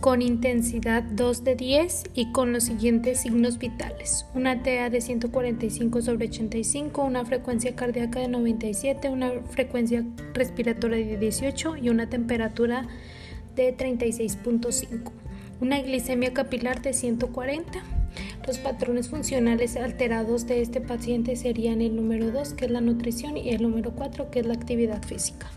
con intensidad 2 de 10 y con los siguientes signos vitales. Una TA de 145 sobre 85, una frecuencia cardíaca de 97, una frecuencia respiratoria de 18 y una temperatura de 36.5. Una glicemia capilar de 140. Los patrones funcionales alterados de este paciente serían el número 2, que es la nutrición, y el número 4, que es la actividad física.